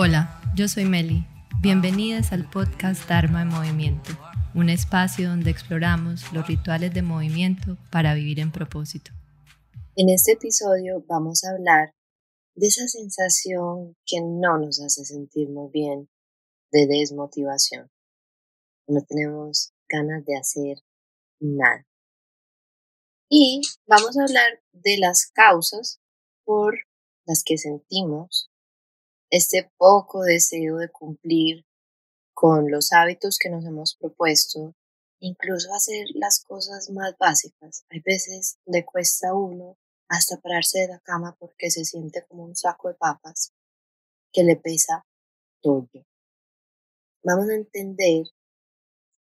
Hola, yo soy Meli. Bienvenidas al podcast Dharma en Movimiento, un espacio donde exploramos los rituales de movimiento para vivir en propósito. En este episodio vamos a hablar de esa sensación que no nos hace sentir muy bien de desmotivación. No tenemos ganas de hacer nada. Y vamos a hablar de las causas por las que sentimos este poco deseo de cumplir con los hábitos que nos hemos propuesto, incluso hacer las cosas más básicas. Hay veces le cuesta a uno hasta pararse de la cama porque se siente como un saco de papas que le pesa todo. Vamos a entender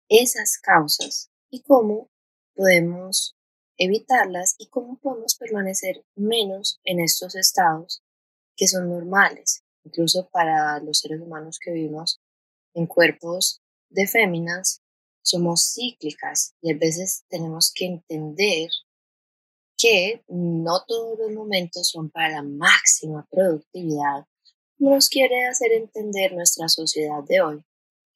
esas causas y cómo podemos evitarlas y cómo podemos permanecer menos en estos estados que son normales incluso para los seres humanos que vivimos en cuerpos de féminas, somos cíclicas y a veces tenemos que entender que no todos los momentos son para la máxima productividad, nos quiere hacer entender nuestra sociedad de hoy,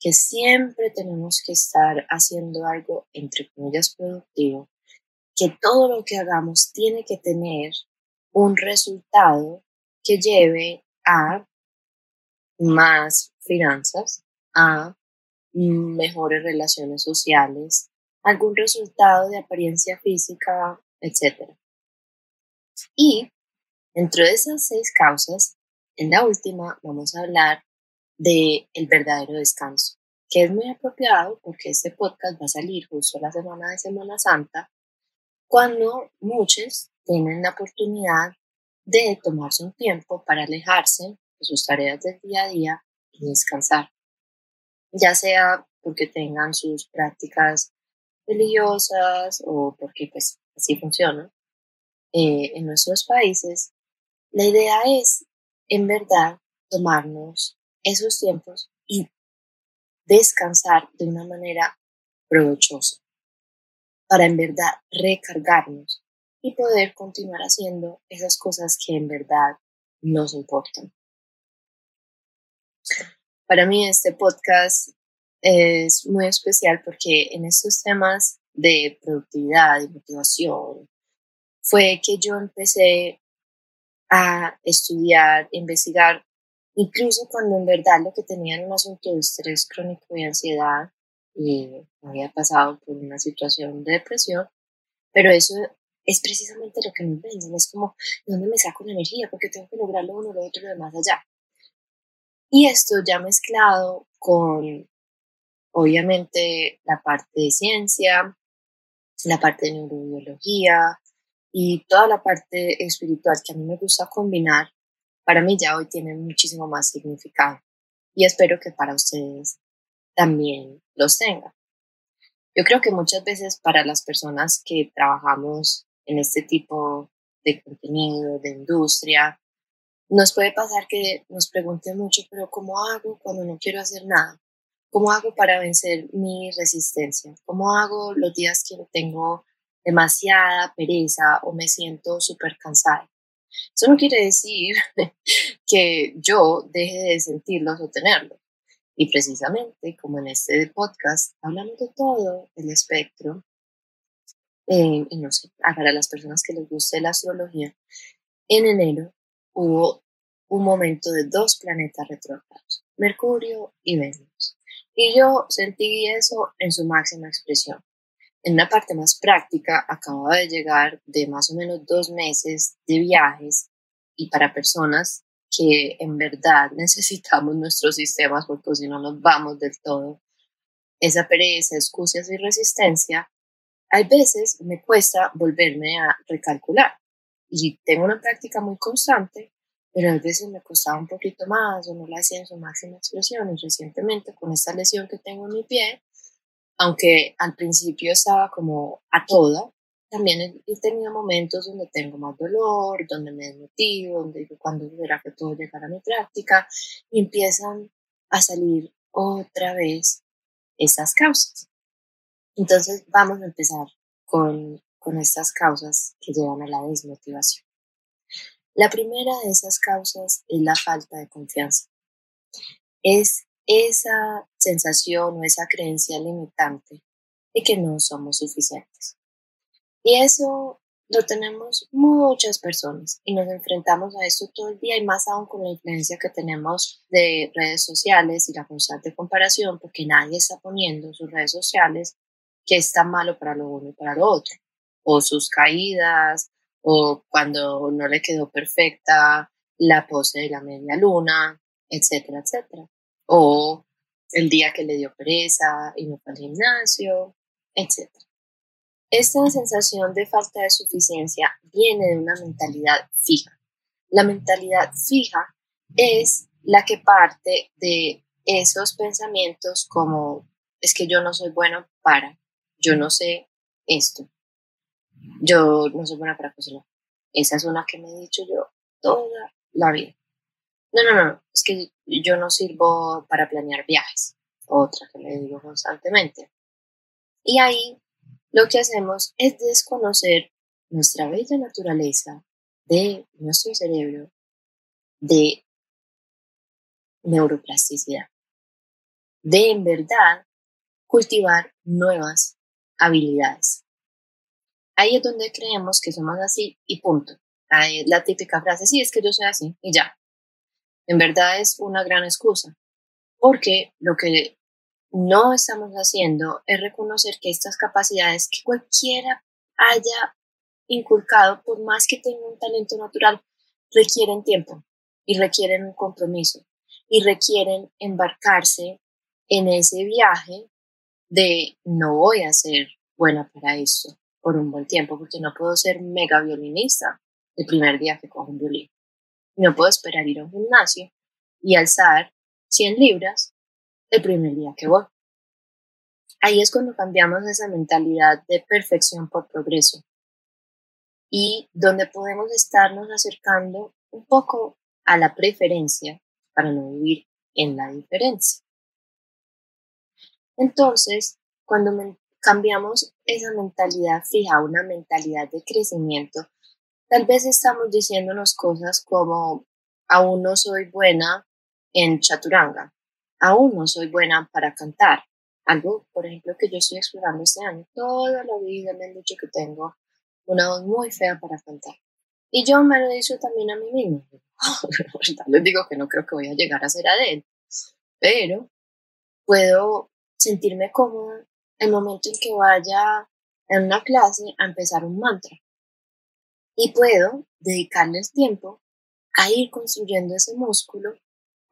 que siempre tenemos que estar haciendo algo, entre comillas, productivo, que todo lo que hagamos tiene que tener un resultado que lleve a más finanzas, a mejores relaciones sociales, algún resultado de apariencia física, etc. Y dentro de esas seis causas, en la última vamos a hablar de el verdadero descanso, que es muy apropiado porque este podcast va a salir justo la semana de Semana Santa, cuando muchos tienen la oportunidad de tomarse un tiempo para alejarse sus tareas del día a día y descansar, ya sea porque tengan sus prácticas religiosas o porque pues así funciona eh, en nuestros países, la idea es en verdad tomarnos esos tiempos y descansar de una manera provechosa para en verdad recargarnos y poder continuar haciendo esas cosas que en verdad nos importan. Para mí este podcast es muy especial porque en estos temas de productividad y motivación fue que yo empecé a estudiar, investigar, incluso cuando en verdad lo que tenía era un asunto de estrés crónico y ansiedad y había pasado por una situación de depresión, pero eso es precisamente lo que me venden, es como, ¿de dónde me saco la energía? Porque tengo que lograr lo uno, lo otro, lo demás allá. Y esto ya mezclado con, obviamente, la parte de ciencia, la parte de neurobiología y toda la parte espiritual que a mí me gusta combinar, para mí ya hoy tiene muchísimo más significado. Y espero que para ustedes también los tenga. Yo creo que muchas veces para las personas que trabajamos en este tipo de contenido, de industria, nos puede pasar que nos pregunten mucho, pero ¿cómo hago cuando no quiero hacer nada? ¿Cómo hago para vencer mi resistencia? ¿Cómo hago los días que tengo demasiada pereza o me siento súper cansada? Eso no quiere decir que yo deje de sentirlos o tenerlos. Y precisamente, como en este podcast, hablamos de todo el espectro, eh, y no sé, para las personas que les guste la astrología, en enero hubo un momento de dos planetas retrógrados, Mercurio y Venus. Y yo sentí eso en su máxima expresión. En una parte más práctica, acababa de llegar de más o menos dos meses de viajes y para personas que en verdad necesitamos nuestros sistemas porque si no nos vamos del todo, esa pereza, excusas y resistencia, hay veces me cuesta volverme a recalcular y tengo una práctica muy constante, pero a veces me costaba un poquito más o no la hacía en su máxima expresión. Y recientemente con esta lesión que tengo en mi pie, aunque al principio estaba como a toda, también he tenido momentos donde tengo más dolor, donde me desmotivo, donde digo cuándo será que puedo llegar a mi práctica y empiezan a salir otra vez estas causas. Entonces vamos a empezar con con estas causas que llevan a la desmotivación. La primera de esas causas es la falta de confianza. Es esa sensación o esa creencia limitante de que no somos suficientes. Y eso lo tenemos muchas personas y nos enfrentamos a esto todo el día y más aún con la influencia que tenemos de redes sociales y la constante comparación porque nadie está poniendo sus redes sociales que está malo para lo uno y para lo otro o sus caídas o cuando no le quedó perfecta la pose de la media luna, etcétera, etcétera. O el día que le dio pereza y no fue al gimnasio, etcétera. Esta sensación de falta de suficiencia viene de una mentalidad fija. La mentalidad fija es la que parte de esos pensamientos como es que yo no soy bueno para, yo no sé esto, yo no soy buena para cocinar. Esa es una que me he dicho yo toda la vida. No, no, no, es que yo no sirvo para planear viajes. Otra que me digo constantemente. Y ahí lo que hacemos es desconocer nuestra bella naturaleza de nuestro cerebro de neuroplasticidad, de en verdad cultivar nuevas habilidades. Ahí es donde creemos que somos así y punto. La típica frase, sí, es que yo soy así y ya. En verdad es una gran excusa, porque lo que no estamos haciendo es reconocer que estas capacidades que cualquiera haya inculcado, por más que tenga un talento natural, requieren tiempo y requieren un compromiso y requieren embarcarse en ese viaje de no voy a ser buena para esto por un buen tiempo porque no puedo ser mega violinista el primer día que cojo un violín. No puedo esperar ir a un gimnasio y alzar 100 libras el primer día que voy. Ahí es cuando cambiamos esa mentalidad de perfección por progreso y donde podemos estarnos acercando un poco a la preferencia para no vivir en la diferencia. Entonces, cuando cambiamos esa mentalidad fija una mentalidad de crecimiento, tal vez estamos diciéndonos cosas como, aún no soy buena en chaturanga, aún no soy buena para cantar. Algo, por ejemplo, que yo estoy explorando este año. Toda la vida me han dicho que tengo una voz muy fea para cantar. Y yo me lo dicho también a mí mismo. Les digo que no creo que voy a llegar a ser Adele, pero puedo sentirme cómoda el momento en que vaya en una clase a empezar un mantra. Y puedo dedicarles tiempo a ir construyendo ese músculo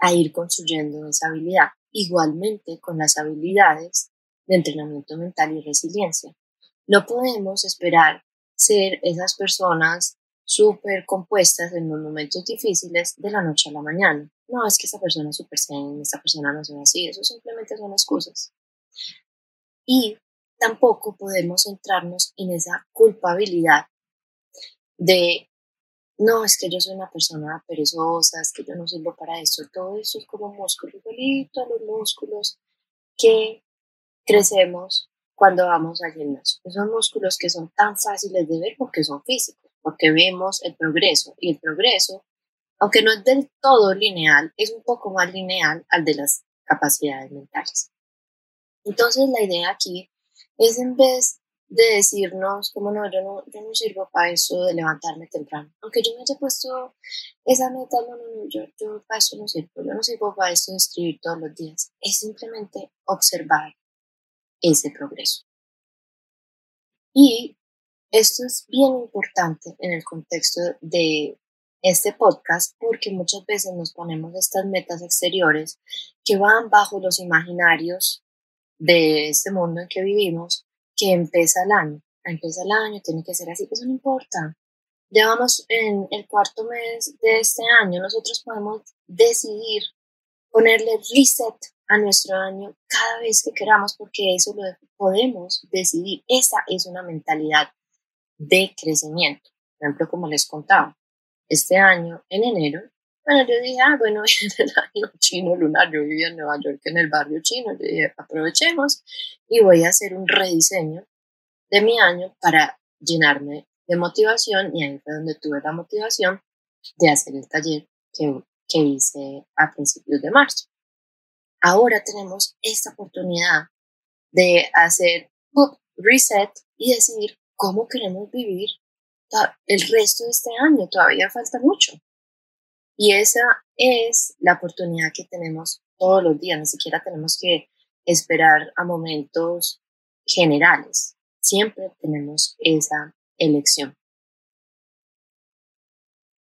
a ir construyendo esa habilidad. Igualmente con las habilidades de entrenamiento mental y resiliencia. No podemos esperar ser esas personas súper compuestas en los momentos difíciles de la noche a la mañana. No, es que esa persona es súper zen, esta persona no es así, eso simplemente son excusas. Y tampoco podemos centrarnos en esa culpabilidad de no, es que yo soy una persona perezosa, es que yo no sirvo para eso. Todo eso es como músculos, igualito los músculos que crecemos cuando vamos al gimnasio. Esos músculos que son tan fáciles de ver porque son físicos, porque vemos el progreso. Y el progreso, aunque no es del todo lineal, es un poco más lineal al de las capacidades mentales. Entonces la idea aquí es en vez de decirnos, como no, yo no, yo no sirvo para eso de levantarme temprano. Aunque yo me haya puesto esa meta, no, no, no, yo, yo para eso no sirvo. Yo no sirvo para esto de escribir todos los días. Es simplemente observar ese progreso. Y esto es bien importante en el contexto de este podcast porque muchas veces nos ponemos estas metas exteriores que van bajo los imaginarios de este mundo en que vivimos que empieza el año. Empieza el año, tiene que ser así, eso no importa. Ya vamos en el cuarto mes de este año, nosotros podemos decidir ponerle reset a nuestro año cada vez que queramos, porque eso lo podemos decidir. Esa es una mentalidad de crecimiento. Por ejemplo, como les contaba, este año, en enero, bueno, yo dije, ah, bueno, en el año chino lunar, yo vivía en Nueva York, en el barrio chino, yo dije, aprovechemos y voy a hacer un rediseño de mi año para llenarme de motivación y ahí fue donde tuve la motivación de hacer el taller que, que hice a principios de marzo. ahora tenemos esta oportunidad de hacer un reset y decir cómo queremos vivir el resto de este año. Todavía falta mucho. Y esa es la oportunidad que tenemos todos los días. Ni siquiera tenemos que esperar a momentos generales. Siempre tenemos esa elección.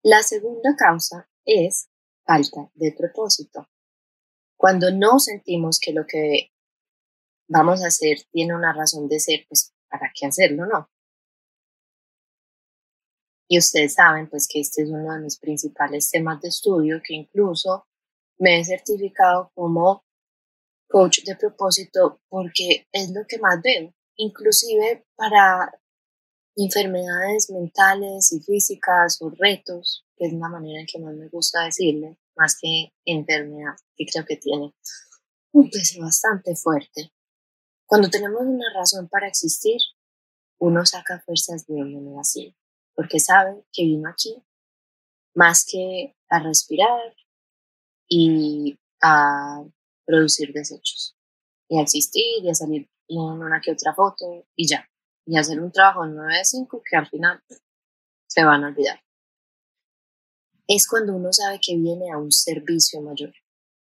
La segunda causa es falta de propósito. Cuando no sentimos que lo que vamos a hacer tiene una razón de ser, pues ¿para qué hacerlo? No. Y ustedes saben pues que este es uno de mis principales temas de estudio, que incluso me he certificado como coach de propósito porque es lo que más veo, inclusive para enfermedades mentales y físicas o retos, que es la manera en que más me gusta decirle, más que enfermedad, que creo que tiene un peso bastante fuerte. Cuando tenemos una razón para existir, uno saca fuerzas de donde no porque sabe que vino aquí más que a respirar y a producir desechos, y a existir y a salir en una que otra foto y ya, y hacer un trabajo en 9 de 5 que al final se van a olvidar es cuando uno sabe que viene a un servicio mayor.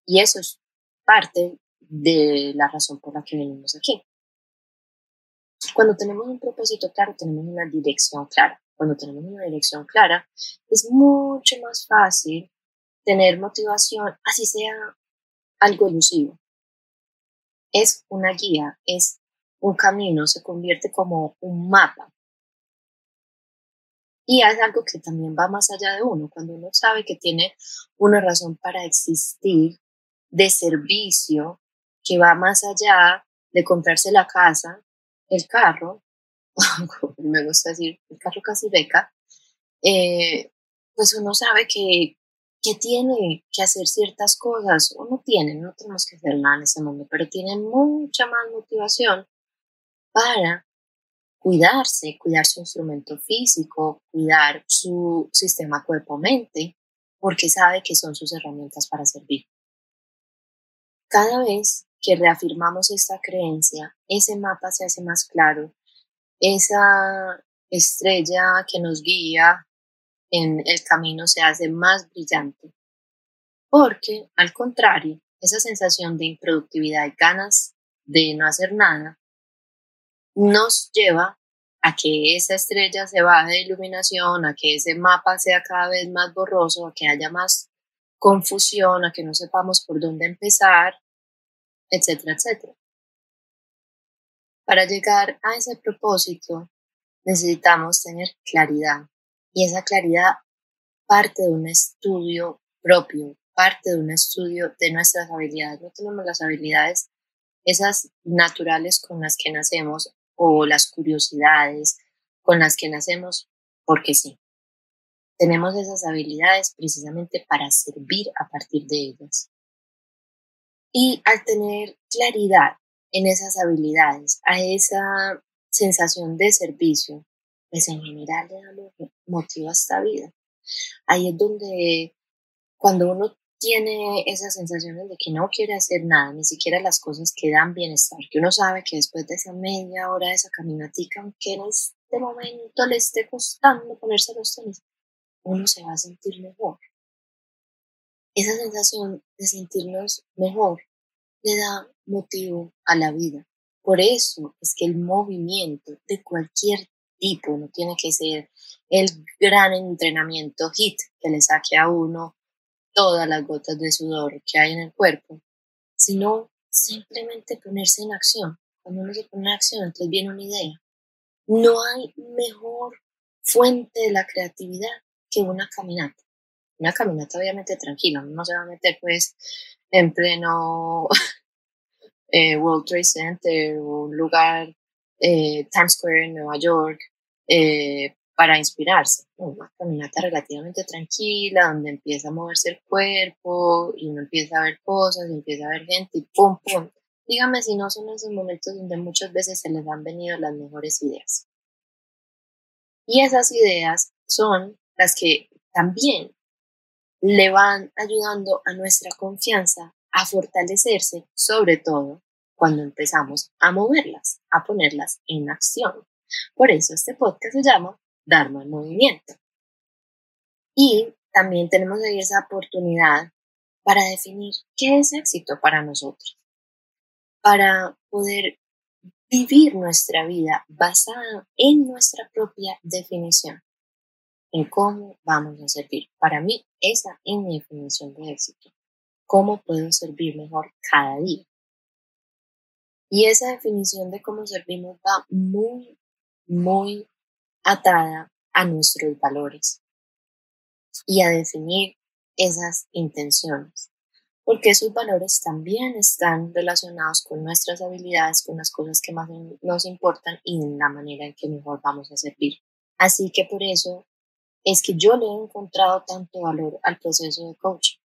Y eso es parte de la razón por la que venimos aquí. Cuando tenemos un propósito claro, tenemos una dirección clara. Cuando tenemos una dirección clara, es mucho más fácil tener motivación, así sea algo elusivo. Es una guía, es un camino, se convierte como un mapa y es algo que también va más allá de uno, cuando uno sabe que tiene una razón para existir de servicio, que va más allá de comprarse la casa, el carro, me gusta decir, el carro casi beca, eh, pues uno sabe que, que tiene que hacer ciertas cosas, o no tiene, no tenemos que hacer nada en ese momento, pero tiene mucha más motivación para cuidarse, cuidar su instrumento físico, cuidar su sistema cuerpo-mente, porque sabe que son sus herramientas para servir. Cada vez que reafirmamos esta creencia, ese mapa se hace más claro, esa estrella que nos guía en el camino se hace más brillante, porque al contrario, esa sensación de improductividad y ganas de no hacer nada nos lleva a que esa estrella se baje de iluminación, a que ese mapa sea cada vez más borroso, a que haya más confusión, a que no sepamos por dónde empezar, etcétera, etcétera. Para llegar a ese propósito necesitamos tener claridad y esa claridad parte de un estudio propio, parte de un estudio de nuestras habilidades. No tenemos las habilidades esas naturales con las que nacemos o las curiosidades con las que nacemos porque sí. Tenemos esas habilidades precisamente para servir a partir de ellas. Y al tener claridad en esas habilidades, a esa sensación de servicio, pues en general le damos motivo a esta vida. Ahí es donde cuando uno tiene esas sensaciones de que no quiere hacer nada, ni siquiera las cosas que dan bienestar, que uno sabe que después de esa media hora de esa caminatica, aunque en este momento le esté costando ponerse los tenis, uno se va a sentir mejor. Esa sensación de sentirnos mejor le da motivo a la vida. Por eso es que el movimiento de cualquier tipo no tiene que ser el gran entrenamiento HIT que le saque a uno todas las gotas de sudor que hay en el cuerpo, sino simplemente ponerse en acción. Cuando uno se pone en acción, entonces viene una idea. No hay mejor fuente de la creatividad que una caminata. Una caminata obviamente tranquila, no se va a meter pues en pleno eh, World Trade Center un lugar, eh, Times Square en Nueva York, eh, para inspirarse. Una caminata relativamente tranquila, donde empieza a moverse el cuerpo y uno empieza a ver cosas, y empieza a ver gente y pum, pum. Dígame si no son esos momentos donde muchas veces se les han venido las mejores ideas. Y esas ideas son las que también le van ayudando a nuestra confianza a fortalecerse, sobre todo cuando empezamos a moverlas, a ponerlas en acción. Por eso este podcast se llama Dharma en Movimiento. Y también tenemos ahí esa oportunidad para definir qué es éxito para nosotros, para poder vivir nuestra vida basada en nuestra propia definición, en cómo vamos a servir. Para mí, esa es mi definición de éxito. ¿Cómo puedo servir mejor cada día? Y esa definición de cómo servimos va muy, muy atada a nuestros valores y a definir esas intenciones, porque esos valores también están relacionados con nuestras habilidades, con las cosas que más nos importan y en la manera en que mejor vamos a servir. Así que por eso es que yo le he encontrado tanto valor al proceso de coaching,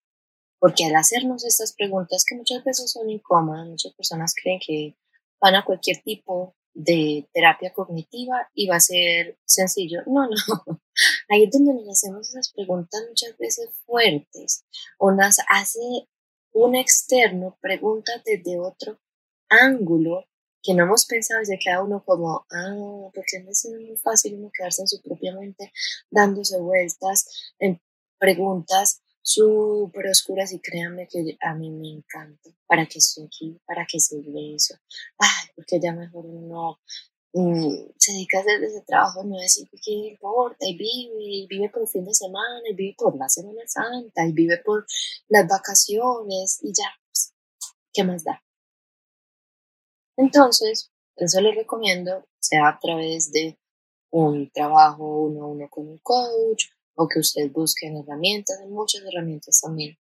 porque al hacernos estas preguntas que muchas veces son incómodas, muchas personas creen que van a cualquier tipo de terapia cognitiva y va a ser sencillo. No, no. Ahí es donde nos hacemos esas preguntas muchas veces fuertes o nos hace un externo preguntas desde otro ángulo que no hemos pensado y se queda uno como, ah, porque no es muy fácil uno quedarse en su propia mente dándose vueltas en preguntas súper oscuras y créanme que a mí me encanta. ¿Para qué estoy aquí? ¿Para qué sirve eso? Ay, porque ya mejor uno mm, se dedica a hacer ese trabajo, no decir qué importa, y vive, y vive por el fin de semana, y vive por la Semana Santa, y vive por las vacaciones, y ya, pues, ¿qué más da? Entonces, eso les recomiendo, sea a través de un trabajo uno a uno con un coach, o que usted busque en herramientas, hay muchas herramientas también,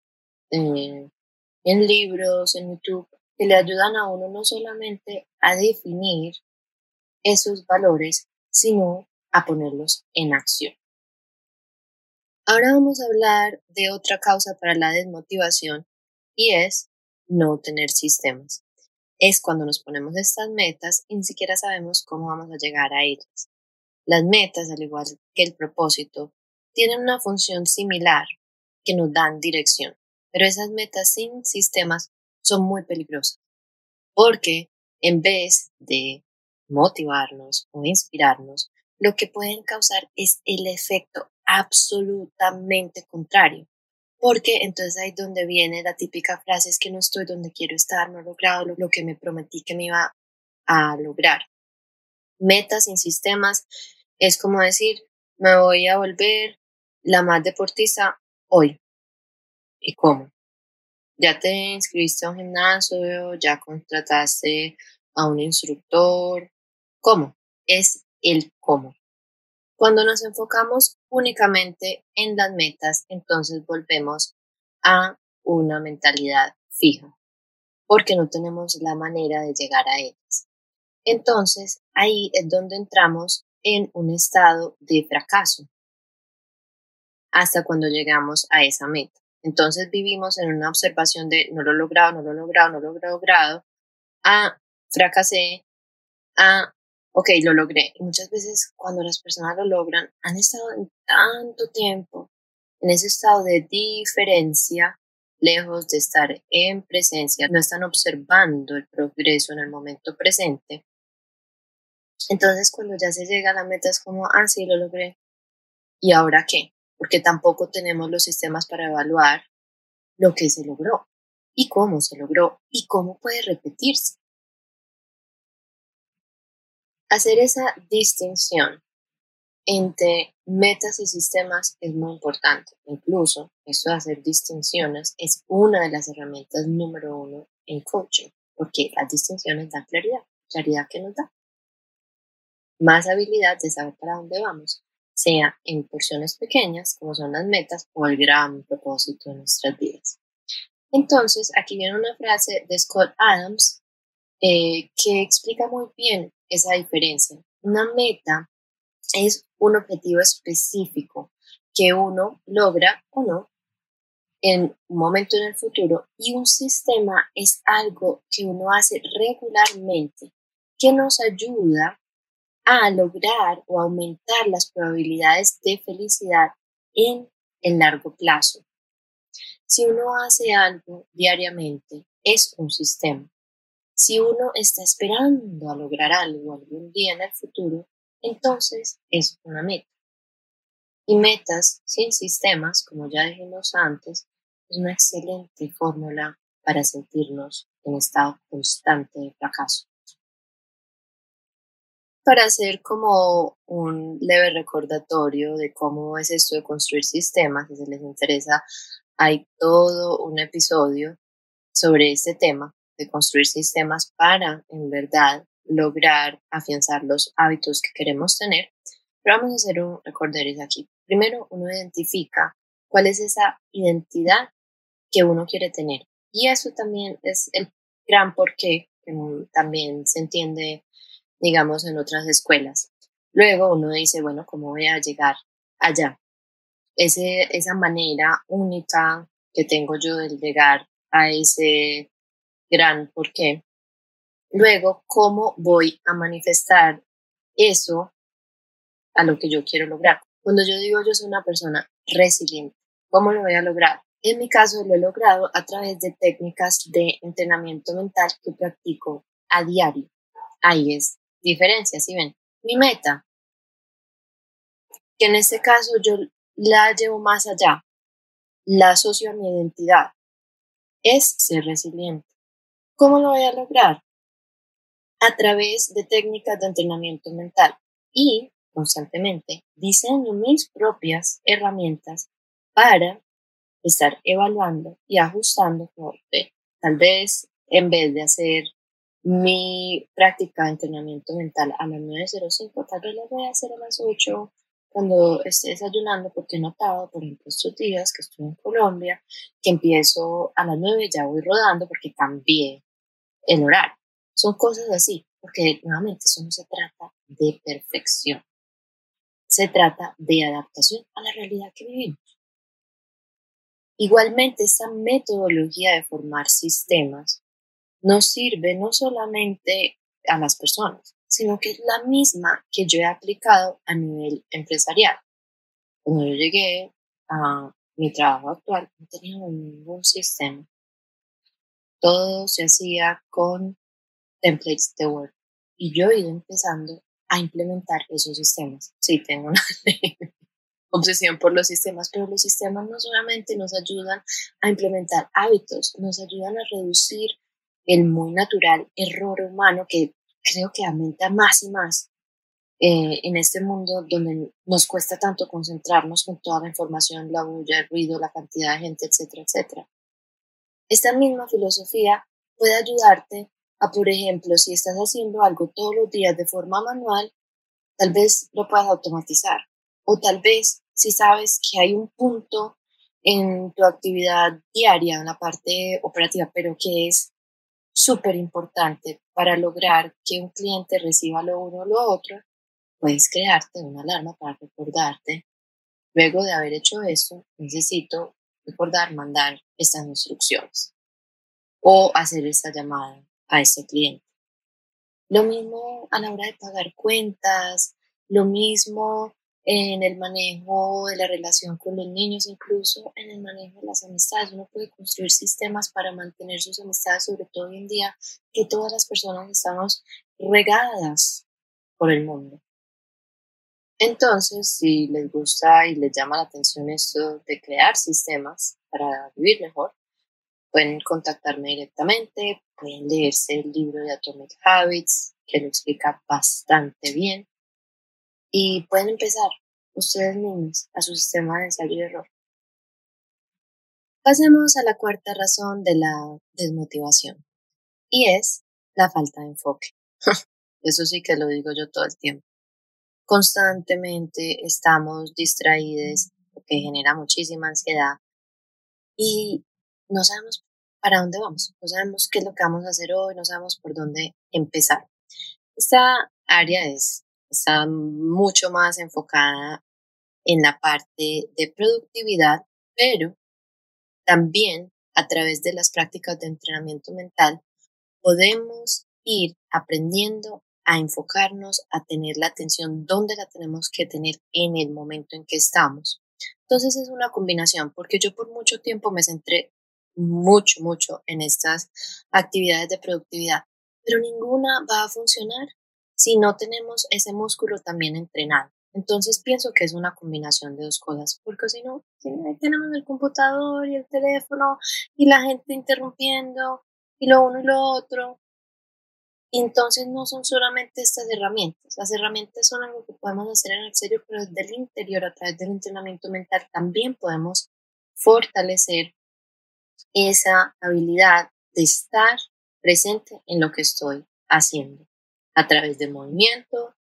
eh, en libros, en YouTube, que le ayudan a uno no solamente a definir esos valores, sino a ponerlos en acción. Ahora vamos a hablar de otra causa para la desmotivación y es no tener sistemas. Es cuando nos ponemos estas metas y ni siquiera sabemos cómo vamos a llegar a ellas. Las metas, al igual que el propósito, tienen una función similar que nos dan dirección, pero esas metas sin sistemas son muy peligrosas porque en vez de motivarnos o inspirarnos, lo que pueden causar es el efecto absolutamente contrario. Porque entonces ahí donde viene la típica frase es que no estoy donde quiero estar, no he logrado lo, lo que me prometí que me iba a lograr. Metas sin sistemas es como decir, me voy a volver la más deportista hoy. ¿Y cómo? Ya te inscribiste a un gimnasio, ya contrataste a un instructor. ¿Cómo? Es el cómo. Cuando nos enfocamos únicamente en las metas, entonces volvemos a una mentalidad fija, porque no tenemos la manera de llegar a ellas. Entonces, ahí es donde entramos en un estado de fracaso, hasta cuando llegamos a esa meta. Entonces vivimos en una observación de no lo he logrado, no lo he logrado, no lo he logrado, ah, fracasé, ah, ok, lo logré. Muchas veces cuando las personas lo logran, han estado en tanto tiempo en ese estado de diferencia, lejos de estar en presencia, no están observando el progreso en el momento presente. Entonces cuando ya se llega a la meta es como, ah, sí, lo logré. ¿Y ahora qué? porque tampoco tenemos los sistemas para evaluar lo que se logró y cómo se logró y cómo puede repetirse. Hacer esa distinción entre metas y sistemas es muy importante. Incluso esto de hacer distinciones es una de las herramientas número uno en coaching, porque las distinciones dan claridad, claridad que nos da. Más habilidad de saber para dónde vamos sea en porciones pequeñas, como son las metas, o el gran propósito de nuestras vidas. Entonces, aquí viene una frase de Scott Adams eh, que explica muy bien esa diferencia. Una meta es un objetivo específico que uno logra o no en un momento en el futuro y un sistema es algo que uno hace regularmente que nos ayuda a lograr o aumentar las probabilidades de felicidad en el largo plazo. Si uno hace algo diariamente, es un sistema. Si uno está esperando a lograr algo algún día en el futuro, entonces es una meta. Y metas sin sistemas, como ya dijimos antes, es una excelente fórmula para sentirnos en estado constante de fracaso. Para hacer como un leve recordatorio de cómo es esto de construir sistemas, si se les interesa, hay todo un episodio sobre este tema de construir sistemas para, en verdad, lograr afianzar los hábitos que queremos tener. Pero vamos a hacer un recorderis aquí. Primero, uno identifica cuál es esa identidad que uno quiere tener. Y eso también es el gran porqué que también se entiende, digamos, en otras escuelas. Luego uno dice, bueno, ¿cómo voy a llegar allá? Ese, esa manera única que tengo yo de llegar a ese gran porqué. Luego, ¿cómo voy a manifestar eso a lo que yo quiero lograr? Cuando yo digo yo soy una persona resiliente, ¿cómo lo voy a lograr? En mi caso lo he logrado a través de técnicas de entrenamiento mental que practico a diario. Ahí es diferencia, ¿sí ven? Mi meta, que en este caso yo la llevo más allá, la asocio a mi identidad, es ser resiliente. ¿Cómo lo voy a lograr? A través de técnicas de entrenamiento mental y constantemente diseño mis propias herramientas para estar evaluando y ajustando tal vez en vez de hacer mi práctica de entrenamiento mental a las 9.05, tal vez lo voy a hacer a las 8 cuando esté desayunando, porque he notado, por ejemplo, estos días que estoy en Colombia, que empiezo a las 9 ya voy rodando porque cambié el horario. Son cosas así, porque nuevamente eso no se trata de perfección. Se trata de adaptación a la realidad que vivimos. Igualmente, esta metodología de formar sistemas nos sirve no solamente a las personas, sino que es la misma que yo he aplicado a nivel empresarial. Cuando yo llegué a mi trabajo actual, no tenía ningún sistema. Todo se hacía con templates de Word. Y yo he ido empezando a implementar esos sistemas. Sí, tengo una obsesión por los sistemas, pero los sistemas no solamente nos ayudan a implementar hábitos, nos ayudan a reducir el muy natural error humano que creo que aumenta más y más eh, en este mundo donde nos cuesta tanto concentrarnos con toda la información, la bulla, el ruido, la cantidad de gente, etcétera, etcétera. Esta misma filosofía puede ayudarte a, por ejemplo, si estás haciendo algo todos los días de forma manual, tal vez lo puedas automatizar. O tal vez si sabes que hay un punto en tu actividad diaria, en la parte operativa, pero que es súper importante para lograr que un cliente reciba lo uno o lo otro, puedes crearte una alarma para recordarte. Luego de haber hecho eso, necesito recordar mandar estas instrucciones o hacer esta llamada a ese cliente. Lo mismo a la hora de pagar cuentas, lo mismo en el manejo de la relación con los niños, incluso en el manejo de las amistades. Uno puede construir sistemas para mantener sus amistades, sobre todo hoy en día que todas las personas estamos regadas por el mundo. Entonces, si les gusta y les llama la atención esto de crear sistemas para vivir mejor, pueden contactarme directamente, pueden leerse el libro de Atomic Habits, que lo explica bastante bien y pueden empezar ustedes mismos a su sistema de ensayo y error. Pasemos a la cuarta razón de la desmotivación y es la falta de enfoque. Eso sí que lo digo yo todo el tiempo. Constantemente estamos distraídos, lo que genera muchísima ansiedad y no sabemos para dónde vamos, no sabemos qué es lo que vamos a hacer hoy, no sabemos por dónde empezar. Esta área es está mucho más enfocada en la parte de productividad, pero también a través de las prácticas de entrenamiento mental podemos ir aprendiendo a enfocarnos, a tener la atención donde la tenemos que tener en el momento en que estamos. Entonces es una combinación, porque yo por mucho tiempo me centré mucho, mucho en estas actividades de productividad, pero ninguna va a funcionar si no tenemos ese músculo también entrenado. Entonces pienso que es una combinación de dos cosas, porque si no, tenemos el computador y el teléfono y la gente interrumpiendo y lo uno y lo otro, entonces no son solamente estas herramientas, las herramientas son algo que podemos hacer en el serio, pero desde el interior, a través del entrenamiento mental, también podemos fortalecer esa habilidad de estar presente en lo que estoy haciendo, a través de movimiento,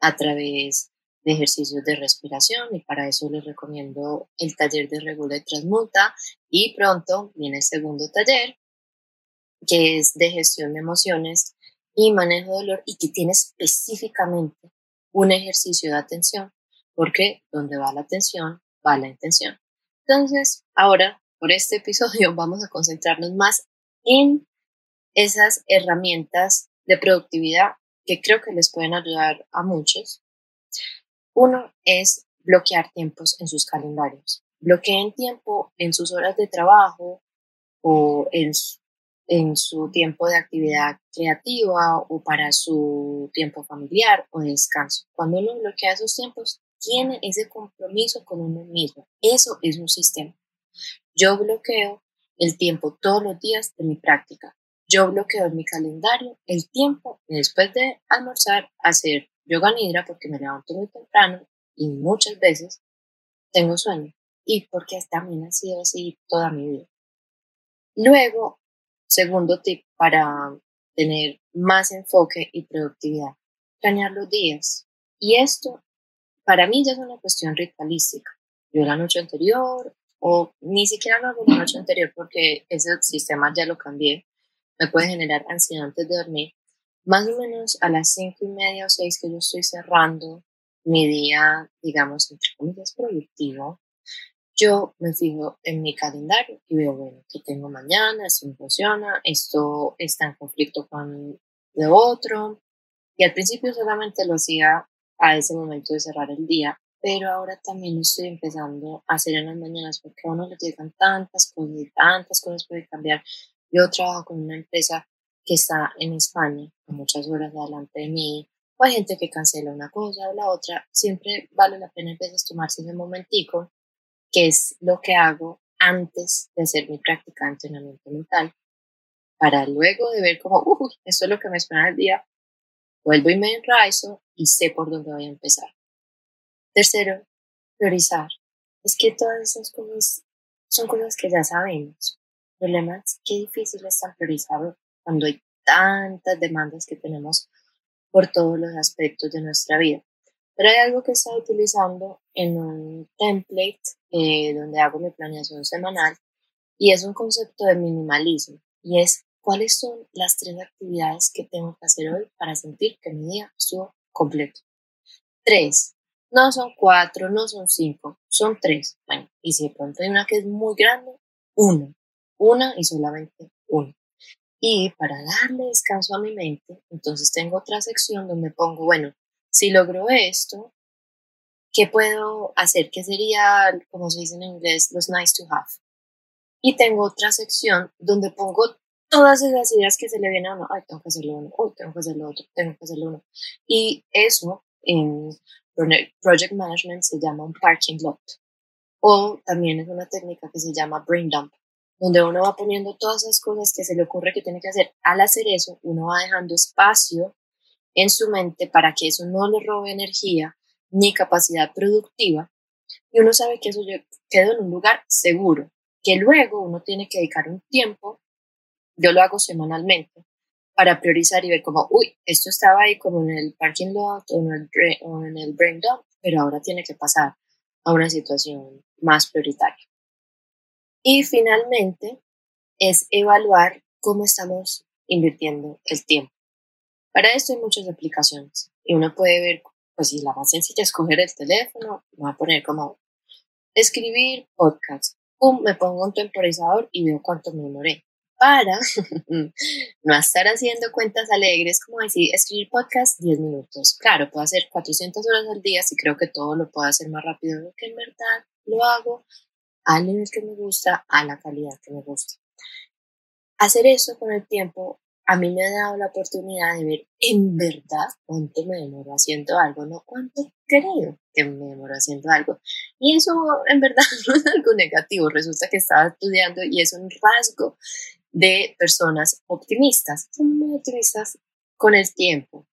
a través de ejercicios de respiración, y para eso les recomiendo el taller de regula y transmuta, y pronto viene el segundo taller, que es de gestión de emociones y manejo de dolor y que tiene específicamente un ejercicio de atención, porque donde va la atención, va la intención. Entonces, ahora, por este episodio, vamos a concentrarnos más en esas herramientas de productividad que creo que les pueden ayudar a muchos. Uno es bloquear tiempos en sus calendarios. Bloqueen tiempo en sus horas de trabajo o en en su tiempo de actividad creativa o para su tiempo familiar o descanso. Cuando uno bloquea esos tiempos, tiene ese compromiso con uno mismo. Eso es un sistema. Yo bloqueo el tiempo todos los días de mi práctica. Yo bloqueo en mi calendario el tiempo después de almorzar hacer yoga nidra porque me levanto muy temprano y muchas veces tengo sueño y porque también ha sido así toda mi vida. Luego Segundo tip para tener más enfoque y productividad, planear los días. Y esto para mí ya es una cuestión ritualística. Yo la noche anterior, o ni siquiera lo hago la noche anterior porque ese sistema ya lo cambié, me puede generar ansiedad antes de dormir. Más o menos a las cinco y media o seis que yo estoy cerrando mi día, digamos, entre comillas, productivo, yo me fijo en mi calendario y veo, bueno, que tengo mañana, esto no funciona, esto está en conflicto con lo otro. Y al principio solamente lo hacía a ese momento de cerrar el día, pero ahora también lo estoy empezando a hacer en las mañanas porque a uno le llegan tantas cosas y tantas cosas pueden cambiar. Yo trabajo con una empresa que está en España, con muchas horas adelante de mí, o hay gente que cancela una cosa o la otra, siempre vale la pena a veces tomarse ese momentico que es lo que hago antes de hacer mi práctica de entrenamiento mental, para luego de ver como, uy, esto es lo que me espera el día, vuelvo y me enraizo y sé por dónde voy a empezar. Tercero, priorizar. Es que todas esas cosas son cosas que ya sabemos. El problema es qué difícil es tan priorizar cuando hay tantas demandas que tenemos por todos los aspectos de nuestra vida. Pero hay algo que estoy utilizando en un template eh, donde hago mi planeación semanal y es un concepto de minimalismo y es cuáles son las tres actividades que tengo que hacer hoy para sentir que mi día estuvo completo. Tres. No son cuatro, no son cinco, son tres. Bueno, y si de pronto hay una que es muy grande, uno. Una y solamente una. Y para darle descanso a mi mente, entonces tengo otra sección donde pongo, bueno, si logro esto, ¿qué puedo hacer? ¿Qué sería, como se dice en inglés, los nice to have? Y tengo otra sección donde pongo todas esas ideas que se le vienen a uno. Ay, tengo que hacerlo uno, hoy tengo que hacerlo otro, tengo que hacerlo uno. Y eso en Project Management se llama un parking lot. O también es una técnica que se llama brain dump, donde uno va poniendo todas esas cosas que se le ocurre que tiene que hacer. Al hacer eso, uno va dejando espacio en su mente para que eso no le robe energía ni capacidad productiva y uno sabe que eso quedó en un lugar seguro, que luego uno tiene que dedicar un tiempo, yo lo hago semanalmente, para priorizar y ver como, uy, esto estaba ahí como en el parking lot o en el, o en el brain dump, pero ahora tiene que pasar a una situación más prioritaria. Y finalmente es evaluar cómo estamos invirtiendo el tiempo. Para esto hay muchas aplicaciones y uno puede ver, pues si la más sencilla es coger el teléfono, voy a poner como escribir podcast. Pum, me pongo un temporizador y veo cuánto me demoré. para no estar haciendo cuentas alegres, como decir, escribir podcast 10 minutos. Claro, puedo hacer 400 horas al día si creo que todo lo puedo hacer más rápido que en verdad lo hago, al nivel que me gusta, a la calidad que me gusta. Hacer eso con el tiempo a mí me ha dado la oportunidad de ver en verdad cuánto me demoro haciendo algo, no cuánto creo que me demoro haciendo algo. Y eso en verdad no es algo negativo, resulta que estaba estudiando y es un rasgo de personas optimistas, son muy optimistas con el tiempo.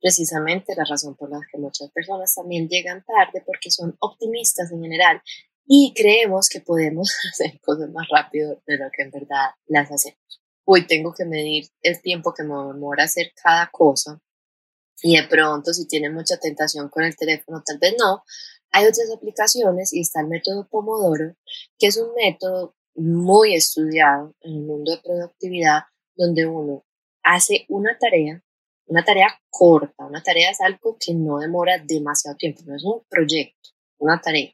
Precisamente la razón por la que muchas personas también llegan tarde porque son optimistas en general y creemos que podemos hacer cosas más rápido de lo que en verdad las hacemos. Hoy tengo que medir el tiempo que me demora hacer cada cosa y de pronto si tiene mucha tentación con el teléfono, tal vez no. Hay otras aplicaciones y está el método Pomodoro, que es un método muy estudiado en el mundo de productividad, donde uno hace una tarea, una tarea corta, una tarea es algo que no demora demasiado tiempo, no es un proyecto, una tarea,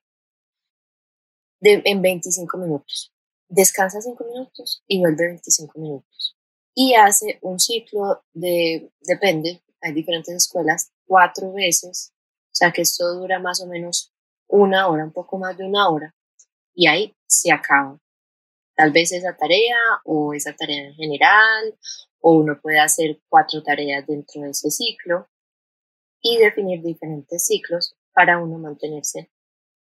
en 25 minutos. Descansa 5 minutos y vuelve 25 minutos. Y hace un ciclo de, depende, hay diferentes escuelas, cuatro veces, o sea que esto dura más o menos una hora, un poco más de una hora, y ahí se acaba. Tal vez esa tarea o esa tarea en general, o uno puede hacer cuatro tareas dentro de ese ciclo y definir diferentes ciclos para uno mantenerse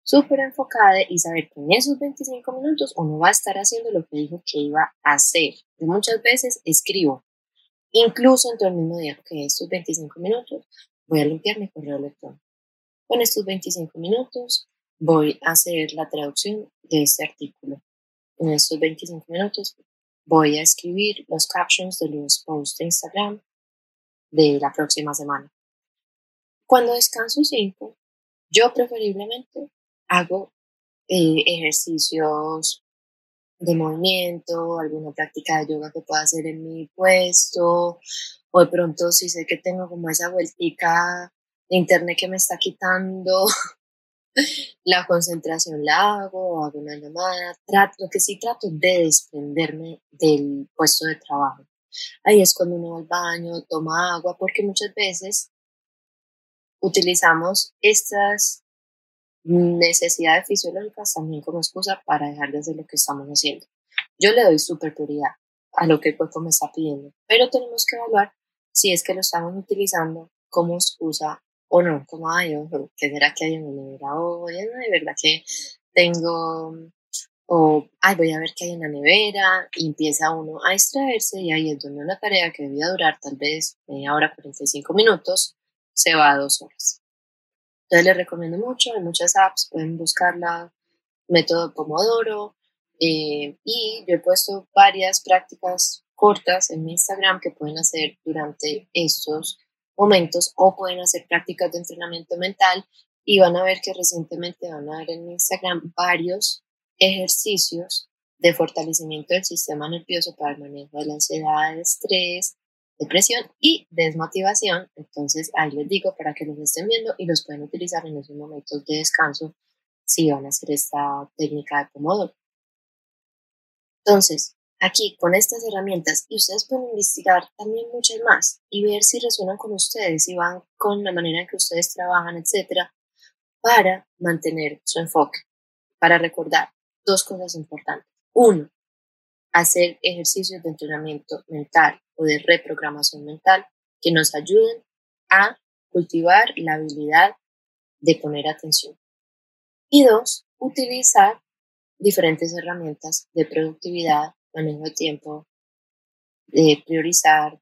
súper enfocada y saber que en esos 25 minutos uno va a estar haciendo lo que dijo que iba a hacer. Muchas veces escribo, incluso en todo el mismo día, que estos 25 minutos voy a limpiar mi correo electrónico. Con estos 25 minutos voy a hacer la traducción de este artículo. En estos 25 minutos voy a escribir los captions de los posts de Instagram de la próxima semana. Cuando descanso 5, yo preferiblemente hago eh, ejercicios de movimiento, alguna práctica de yoga que pueda hacer en mi puesto, o de pronto si sé que tengo como esa vueltica de internet que me está quitando la concentración la hago, hago una llamada, trato, lo que sí trato de desprenderme del puesto de trabajo. Ahí es cuando uno va al baño, toma agua, porque muchas veces utilizamos estas necesidades fisiológicas también como excusa para dejar de hacer lo que estamos haciendo. Yo le doy super prioridad a lo que el cuerpo me está pidiendo, pero tenemos que evaluar si es que lo estamos utilizando como excusa o no, como, ay, ¿qué será que hay en la nevera hoy? No, de verdad que tengo, o, ay, voy a ver qué hay en la nevera, y empieza uno a extraerse, y ahí es donde una tarea que debía durar tal vez media hora, 45 minutos, se va a dos horas. Entonces les recomiendo mucho, hay muchas apps, pueden buscarla, método Pomodoro, eh, y yo he puesto varias prácticas cortas en mi Instagram que pueden hacer durante estos momentos o pueden hacer prácticas de entrenamiento mental y van a ver que recientemente van a ver en Instagram varios ejercicios de fortalecimiento del sistema nervioso para el manejo de la ansiedad, el estrés, depresión y desmotivación. Entonces ahí les digo para que los estén viendo y los pueden utilizar en esos momentos de descanso si van a hacer esta técnica de Pomodoro. Entonces, aquí con estas herramientas y ustedes pueden investigar también muchas más y ver si resuenan con ustedes, si van con la manera en que ustedes trabajan, etcétera, para mantener su enfoque, para recordar dos cosas importantes. Uno, hacer ejercicios de entrenamiento mental o de reprogramación mental que nos ayuden a cultivar la habilidad de poner atención. Y dos, utilizar diferentes herramientas de productividad, manejo de tiempo, de priorizar,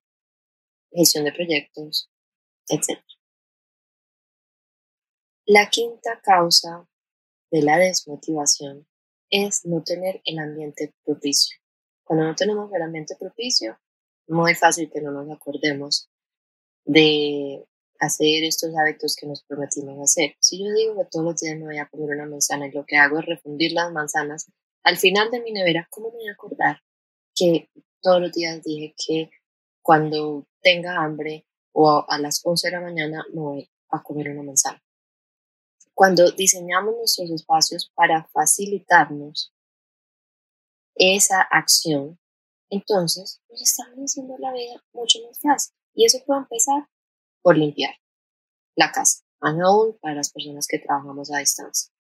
gestión de proyectos, etc. La quinta causa de la desmotivación es no tener el ambiente propicio. Cuando no tenemos el ambiente propicio, muy fácil que no nos acordemos de hacer estos hábitos que nos prometimos hacer. Si yo digo que todos los días me voy a comer una manzana y lo que hago es refundir las manzanas, al final de mi nevera, ¿cómo me voy a acordar que todos los días dije que cuando tenga hambre o a las 11 de la mañana me voy a comer una manzana? Cuando diseñamos nuestros espacios para facilitarnos esa acción, entonces nos estamos haciendo la vida mucho más fácil. Y eso puede empezar por limpiar la casa, más aún para las personas que trabajamos a distancia.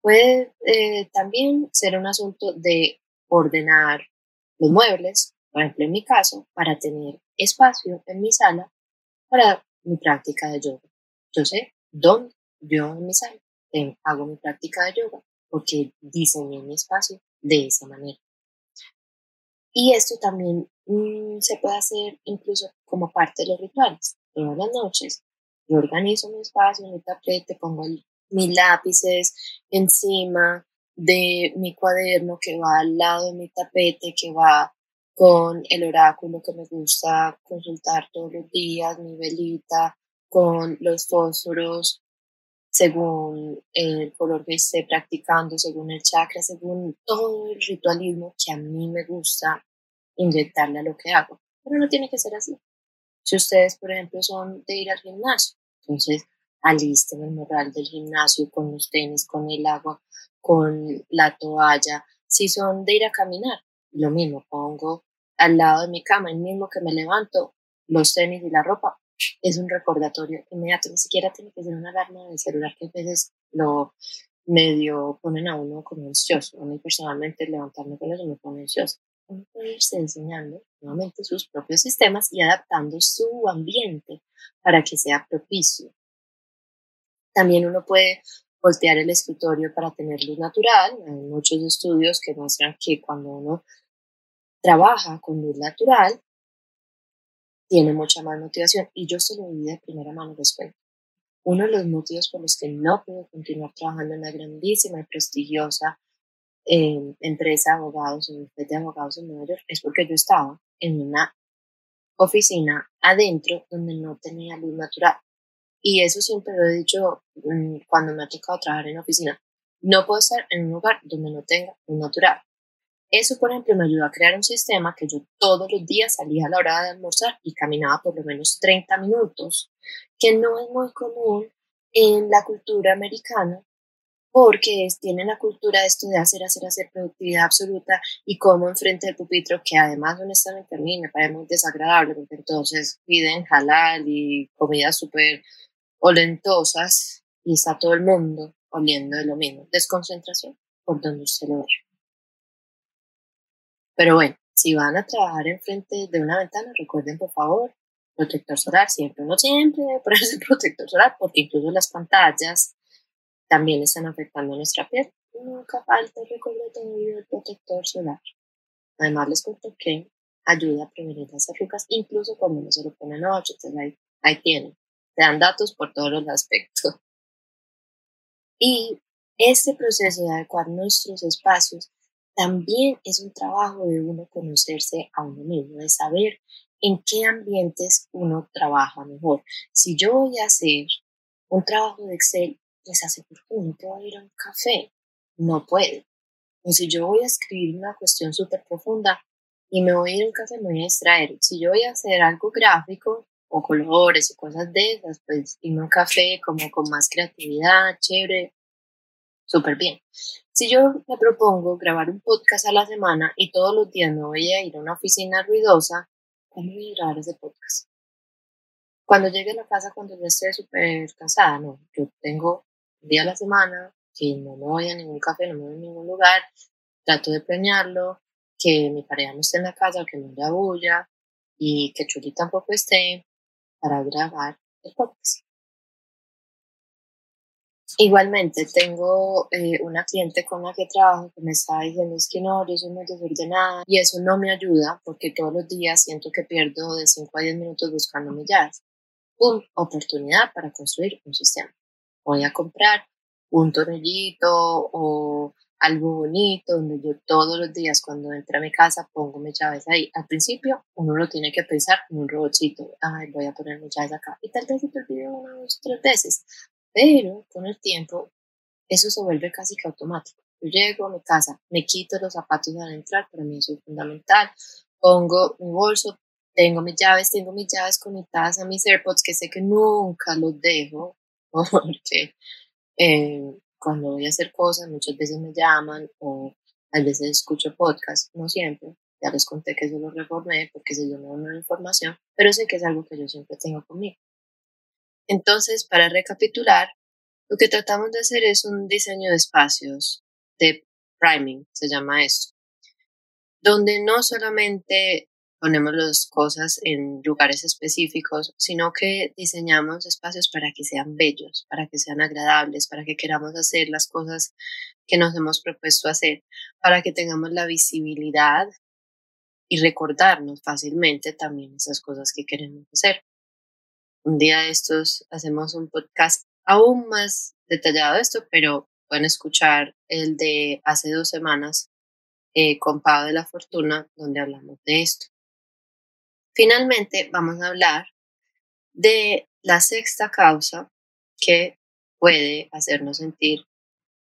Puede eh, también ser un asunto de ordenar los muebles, por ejemplo en mi caso, para tener espacio en mi sala para mi práctica de yoga. Yo sé dónde yo en mi sala hago mi práctica de yoga porque diseñé mi espacio de esa manera. Y esto también mm, se puede hacer incluso como parte de los rituales. Todas las noches yo organizo mi espacio, mi tapete, pongo mis lápices encima de mi cuaderno que va al lado de mi tapete, que va con el oráculo que me gusta consultar todos los días, mi velita, con los fósforos, según el color que esté practicando, según el chakra, según todo el ritualismo que a mí me gusta inyectarle a lo que hago. Pero no tiene que ser así. Si ustedes, por ejemplo, son de ir al gimnasio, entonces alisten el morral del gimnasio con los tenis, con el agua, con la toalla. Si son de ir a caminar, lo mismo, pongo al lado de mi cama, el mismo que me levanto, los tenis y la ropa, es un recordatorio inmediato, ni siquiera tiene que ser una alarma de celular que a veces lo medio ponen a uno como ansioso. A mí personalmente levantarme con eso me pone ansioso. Uno puede irse enseñando nuevamente sus propios sistemas y adaptando su ambiente para que sea propicio. También uno puede voltear el escritorio para tener luz natural. Hay muchos estudios que muestran que cuando uno trabaja con luz natural, tiene mucha más motivación y yo se lo vi de primera mano después. Uno de los motivos por los que no puedo continuar trabajando en la grandísima y prestigiosa eh, empresa de abogados, en de abogados en Nueva York, es porque yo estaba en una oficina adentro donde no tenía luz natural. Y eso siempre lo he dicho mm, cuando me ha tocado trabajar en oficina. No puedo estar en un lugar donde no tenga luz natural. Eso, por ejemplo, me ayudó a crear un sistema que yo todos los días salía a la hora de almorzar y caminaba por lo menos 30 minutos, que no es muy común en la cultura americana, porque tienen la cultura de esto de hacer, hacer, hacer productividad absoluta y como enfrente del pupitro, que además honestamente a mí me parece muy desagradable, porque entonces piden halal y comidas súper olentosas y está todo el mundo oliendo de lo mismo. Desconcentración por donde usted lo vea. Pero bueno, si van a trabajar enfrente de una ventana, recuerden por favor, protector solar, siempre, no siempre ponerse protector solar, porque incluso las pantallas también están afectando nuestra piel. Nunca falta el recordatorio del protector solar. Además les cuento que ayuda a prevenir las arrugas, incluso cuando no se lo ponen noche, entonces ahí, ahí tienen, te dan datos por todos los aspectos. Y este proceso de adecuar nuestros espacios también es un trabajo de uno conocerse a uno mismo, de saber en qué ambientes uno trabaja mejor. Si yo voy a hacer un trabajo de Excel, les aseguro que uno va a ir a un café, no puede. O si yo voy a escribir una cuestión súper profunda y me voy a ir a un café, me voy a distraer. Si yo voy a hacer algo gráfico o colores o cosas de esas, pues irme a un café como con más creatividad, chévere, súper bien. Si yo me propongo grabar un podcast a la semana y todos los días me voy a ir a una oficina ruidosa, ¿cómo voy a grabar ese podcast? Cuando llegue a la casa, cuando ya esté súper cansada, no, yo tengo un día a la semana que no me voy a ningún café, no me voy a ningún lugar, trato de planearlo, que mi pareja no esté en la casa, que no haya bulla y que Chuli tampoco esté para grabar el podcast. Igualmente, tengo eh, una cliente con la que trabajo que me está diciendo es que no, yo soy muy desordenada y eso no me ayuda porque todos los días siento que pierdo de 5 a 10 minutos buscando millas. ¡Pum! Oportunidad para construir un sistema. Voy a comprar un tornillito o algo bonito donde yo todos los días cuando entro a mi casa pongo mis llaves ahí. Al principio uno lo tiene que pensar en un robotcito. Ay, voy a poner mis llaves acá. Y tal vez se te olvide una, dos, tres veces. Pero con el tiempo eso se vuelve casi que automático. Yo llego a mi casa, me quito los zapatos al entrar, para mí eso es fundamental. Pongo mi bolso, tengo mis llaves, tengo mis llaves conectadas a mis AirPods que sé que nunca los dejo porque eh, cuando voy a hacer cosas muchas veces me llaman o a veces escucho podcast, no siempre, Ya les conté que yo lo reformé porque se llenó una información, pero sé que es algo que yo siempre tengo conmigo. Entonces, para recapitular, lo que tratamos de hacer es un diseño de espacios, de priming, se llama esto, donde no solamente ponemos las cosas en lugares específicos, sino que diseñamos espacios para que sean bellos, para que sean agradables, para que queramos hacer las cosas que nos hemos propuesto hacer, para que tengamos la visibilidad y recordarnos fácilmente también esas cosas que queremos hacer. Un día de estos hacemos un podcast aún más detallado de esto, pero pueden escuchar el de hace dos semanas eh, con Pau de la Fortuna, donde hablamos de esto. Finalmente, vamos a hablar de la sexta causa que puede hacernos sentir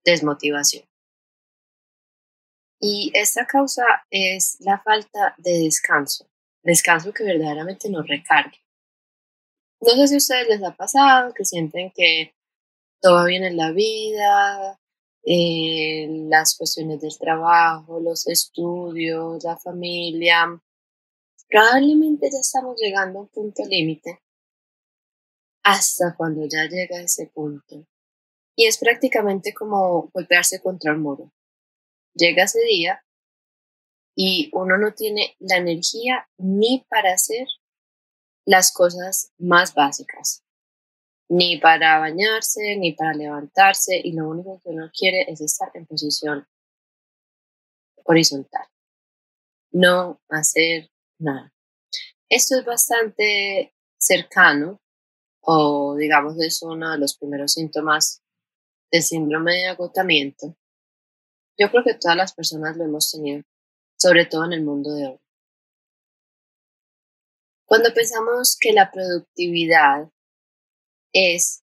desmotivación. Y esta causa es la falta de descanso, descanso que verdaderamente nos recargue. No sé si a ustedes les ha pasado que sienten que todo va bien en la vida, eh, las cuestiones del trabajo, los estudios, la familia. Probablemente ya estamos llegando a un punto límite hasta cuando ya llega ese punto. Y es prácticamente como golpearse contra el muro. Llega ese día y uno no tiene la energía ni para hacer las cosas más básicas ni para bañarse, ni para levantarse, y lo único que uno quiere es estar en posición horizontal, no hacer nada. Esto es bastante cercano, o digamos es uno de los primeros síntomas del síndrome de agotamiento. Yo creo que todas las personas lo hemos tenido, sobre todo en el mundo de hoy. Cuando pensamos que la productividad es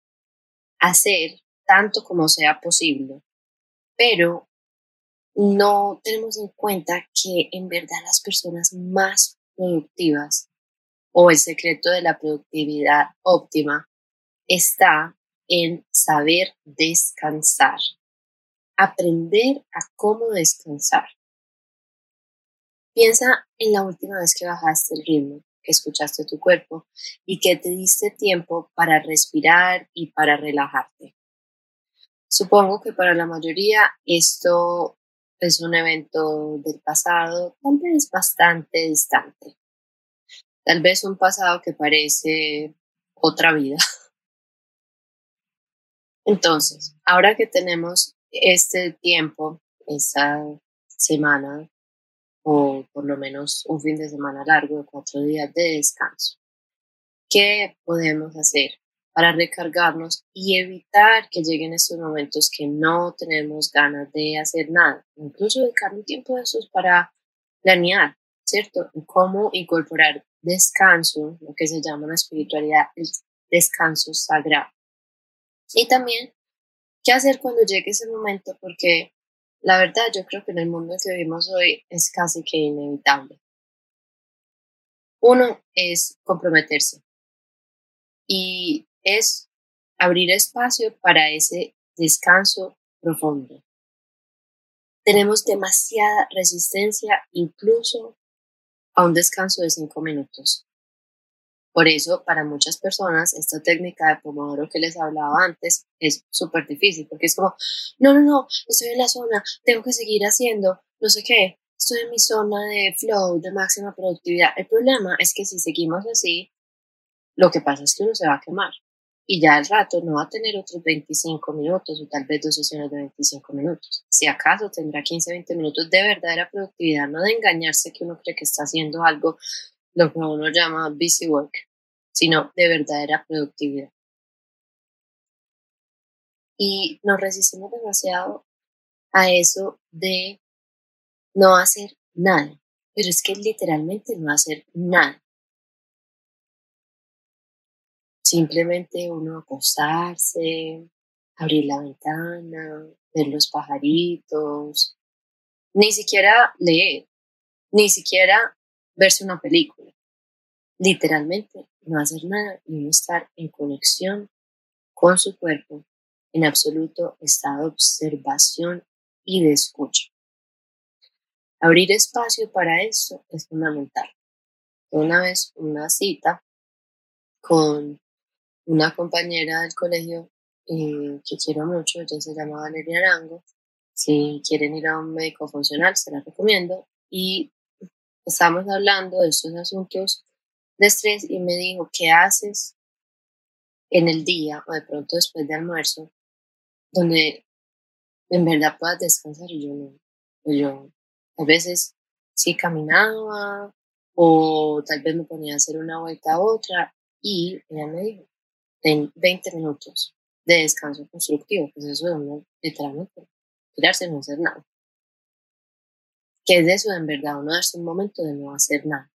hacer tanto como sea posible, pero no tenemos en cuenta que en verdad las personas más productivas o el secreto de la productividad óptima está en saber descansar, aprender a cómo descansar. Piensa en la última vez que bajaste el ritmo escuchaste tu cuerpo y que te diste tiempo para respirar y para relajarte. Supongo que para la mayoría esto es un evento del pasado, tal vez bastante distante. Tal vez un pasado que parece otra vida. Entonces, ahora que tenemos este tiempo, esta semana o por lo menos un fin de semana largo de cuatro días de descanso. ¿Qué podemos hacer para recargarnos y evitar que lleguen estos momentos que no tenemos ganas de hacer nada? Incluso dedicar un tiempo de esos para planear, ¿cierto? cómo incorporar descanso, lo que se llama en la espiritualidad el descanso sagrado. Y también, ¿qué hacer cuando llegue ese momento? Porque la verdad, yo creo que en el mundo que vivimos hoy es casi que inevitable. Uno es comprometerse y es abrir espacio para ese descanso profundo. Tenemos demasiada resistencia incluso a un descanso de cinco minutos. Por eso, para muchas personas, esta técnica de Pomodoro que les hablaba antes es súper difícil, porque es como, no, no, no, estoy en la zona, tengo que seguir haciendo, no sé qué, estoy en mi zona de flow, de máxima productividad. El problema es que si seguimos así, lo que pasa es que uno se va a quemar y ya al rato no va a tener otros 25 minutos o tal vez dos sesiones de 25 minutos. Si acaso tendrá 15, 20 minutos de verdadera productividad, no de engañarse que uno cree que está haciendo algo lo que uno llama busy work, sino de verdadera productividad. Y nos resistimos demasiado a eso de no hacer nada, pero es que literalmente no hacer nada. Simplemente uno acostarse, abrir la ventana, ver los pajaritos, ni siquiera leer, ni siquiera verse una película. Literalmente, no hacer nada y no estar en conexión con su cuerpo, en absoluto estado de observación y de escucha. Abrir espacio para eso es fundamental. Una vez una cita con una compañera del colegio eh, que quiero mucho, ella se llama Valeria Arango. Si quieren ir a un médico funcional, se la recomiendo. Y estamos hablando de estos asuntos de estrés y me dijo, ¿qué haces en el día o de pronto después de almuerzo donde en verdad puedas descansar? Y yo no. Yo a veces sí caminaba o tal vez me ponía a hacer una vuelta a otra y ella me dijo, en 20 minutos de descanso constructivo, pues eso es uno literalmente tirarse no hacer nada. ¿Qué es eso en verdad? Uno darse un momento de no hacer nada.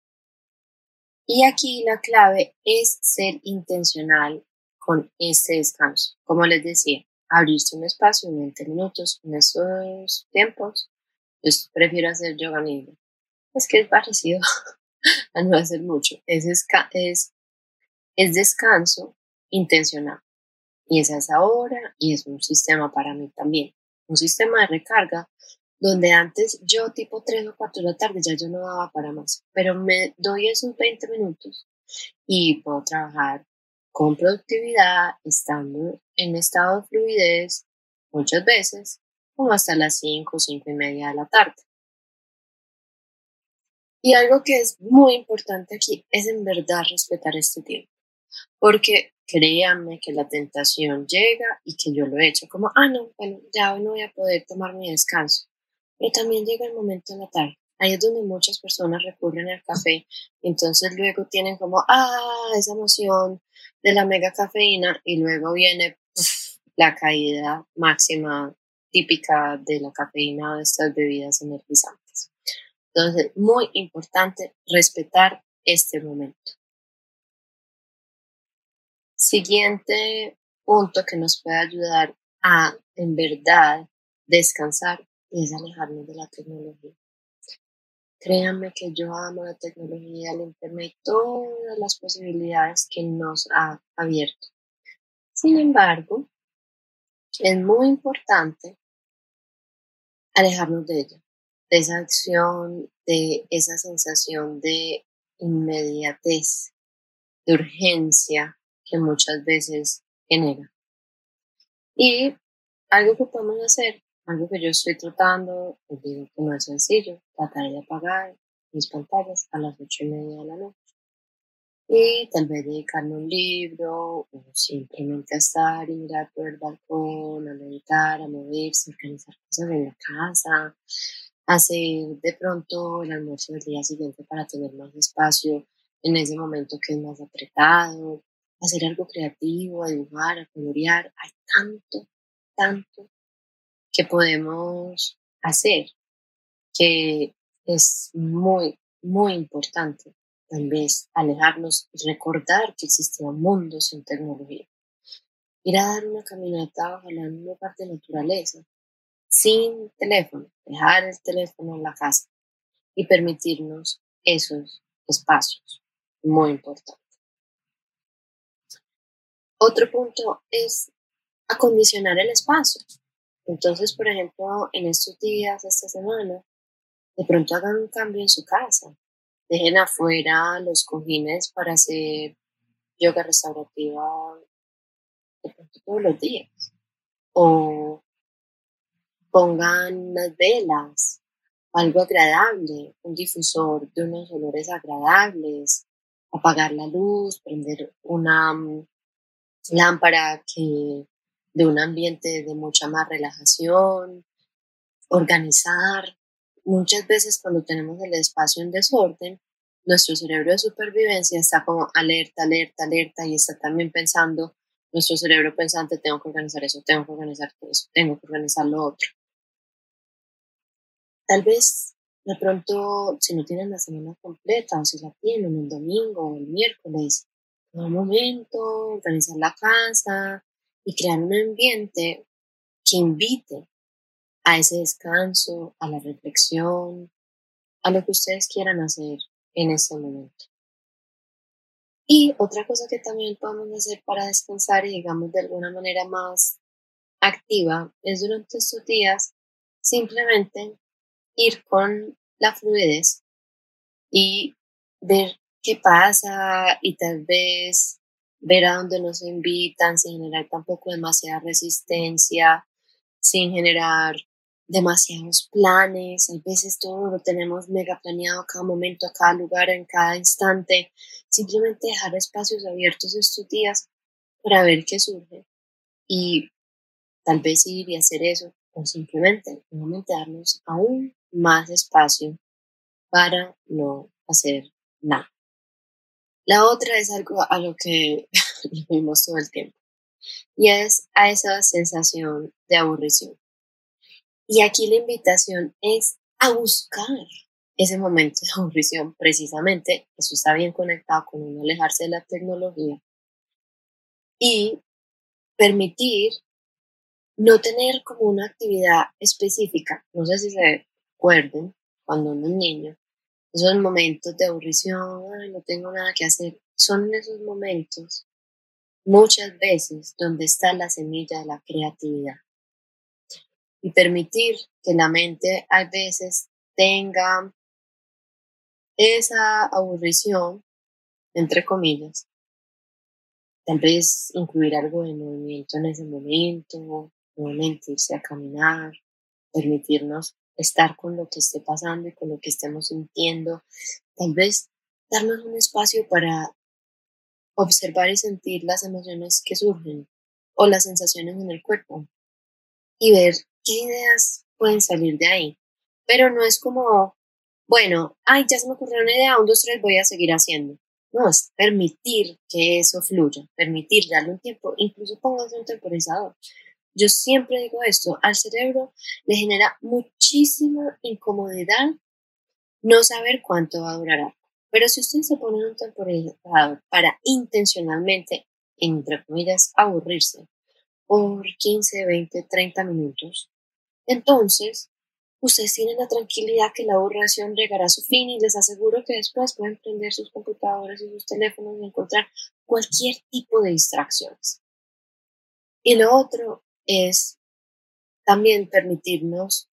Y aquí la clave es ser intencional con este descanso. Como les decía, abrirse un espacio en 20 minutos en esos tiempos. Yo prefiero hacer yoga libre. Es que es parecido a no hacer mucho. Es, es, es descanso intencional. Y es a esa hora y es un sistema para mí también. Un sistema de recarga donde antes yo tipo 3 o 4 de la tarde ya yo no daba para más, pero me doy esos 20 minutos y puedo trabajar con productividad, estando en estado de fluidez muchas veces, como hasta las 5 o 5 y media de la tarde. Y algo que es muy importante aquí es en verdad respetar este tiempo, porque créanme que la tentación llega y que yo lo he hecho como, ah, no, bueno, ya hoy no voy a poder tomar mi descanso pero también llega el momento tarde. Ahí es donde muchas personas recurren al café entonces luego tienen como, ah, esa emoción de la mega cafeína y luego viene la caída máxima típica de la cafeína de estas bebidas energizantes. Entonces, muy importante respetar este momento. Siguiente punto que nos puede ayudar a, en verdad, descansar es alejarnos de la tecnología. Créanme que yo amo la tecnología, el Internet y todas las posibilidades que nos ha abierto. Sin embargo, es muy importante alejarnos de ella, de esa acción, de esa sensación de inmediatez, de urgencia que muchas veces genera. Y algo que podemos hacer algo que yo estoy tratando, pues digo que no es sencillo, tratar de apagar mis pantallas a las ocho y media de la noche. Y tal vez dedicarme un libro o simplemente a estar y mirar por el balcón, a meditar, a moverse, organizar cosas en la casa, hacer de pronto el almuerzo del día siguiente para tener más espacio en ese momento que es más apretado, hacer algo creativo, a dibujar, a colorear. Hay tanto, tanto que podemos hacer, que es muy, muy importante tal vez alejarnos y recordar que existe un mundo sin tecnología. Ir a dar una caminata, ojalá en un lugar de naturaleza, sin teléfono, dejar el teléfono en la casa y permitirnos esos espacios. Muy importante. Otro punto es acondicionar el espacio. Entonces, por ejemplo, en estos días, esta semana, de pronto hagan un cambio en su casa. Dejen afuera los cojines para hacer yoga restaurativa de pronto todos los días. O pongan unas velas, algo agradable, un difusor de unos olores agradables, apagar la luz, prender una mm, lámpara que de un ambiente de mucha más relajación, organizar. Muchas veces cuando tenemos el espacio en desorden, nuestro cerebro de supervivencia está como alerta, alerta, alerta y está también pensando, nuestro cerebro pensante, tengo que organizar eso, tengo que organizar eso, tengo que organizar lo otro. Tal vez de pronto, si no tienen la semana completa o si la tienen el domingo o el miércoles, momento, organizar la casa, y crear un ambiente que invite a ese descanso, a la reflexión, a lo que ustedes quieran hacer en este momento. Y otra cosa que también podemos hacer para descansar y digamos de alguna manera más activa es durante estos días simplemente ir con la fluidez y ver qué pasa y tal vez ver a dónde nos invitan sin generar tampoco demasiada resistencia, sin generar demasiados planes, a veces todo lo tenemos mega planeado a cada momento, a cada lugar, en cada instante, simplemente dejar espacios abiertos estos días para ver qué surge. Y tal vez ir y hacer eso o simplemente nuevamente darnos aún más espacio para no hacer nada. La otra es algo a lo que vimos todo el tiempo y es a esa sensación de aburrición. Y aquí la invitación es a buscar ese momento de aburrición, precisamente, eso está bien conectado con uno alejarse de la tecnología y permitir no tener como una actividad específica. No sé si se acuerden cuando uno es niño, esos momentos de aburrición, no tengo nada que hacer, son esos momentos muchas veces donde está la semilla de la creatividad. Y permitir que la mente a veces tenga esa aburrición, entre comillas, tal vez incluir algo de movimiento en ese momento, nuevamente irse a caminar, permitirnos estar con lo que esté pasando y con lo que estemos sintiendo, tal vez darnos un espacio para observar y sentir las emociones que surgen o las sensaciones en el cuerpo y ver qué ideas pueden salir de ahí. Pero no es como, bueno, ay, ya se me ocurrió una idea, un, dos, tres, voy a seguir haciendo. No, es permitir que eso fluya, permitir darle un tiempo, incluso póngase un temporizador. Yo siempre digo esto, al cerebro le genera muchísima incomodidad no saber cuánto va a durar. Pero si usted se pone un temporizador para intencionalmente, entre comillas, aburrirse por 15, 20, 30 minutos, entonces ustedes tienen la tranquilidad que la aburrición llegará a su fin y les aseguro que después pueden prender sus computadores y sus teléfonos y encontrar cualquier tipo de distracciones. Y lo otro es también permitirnos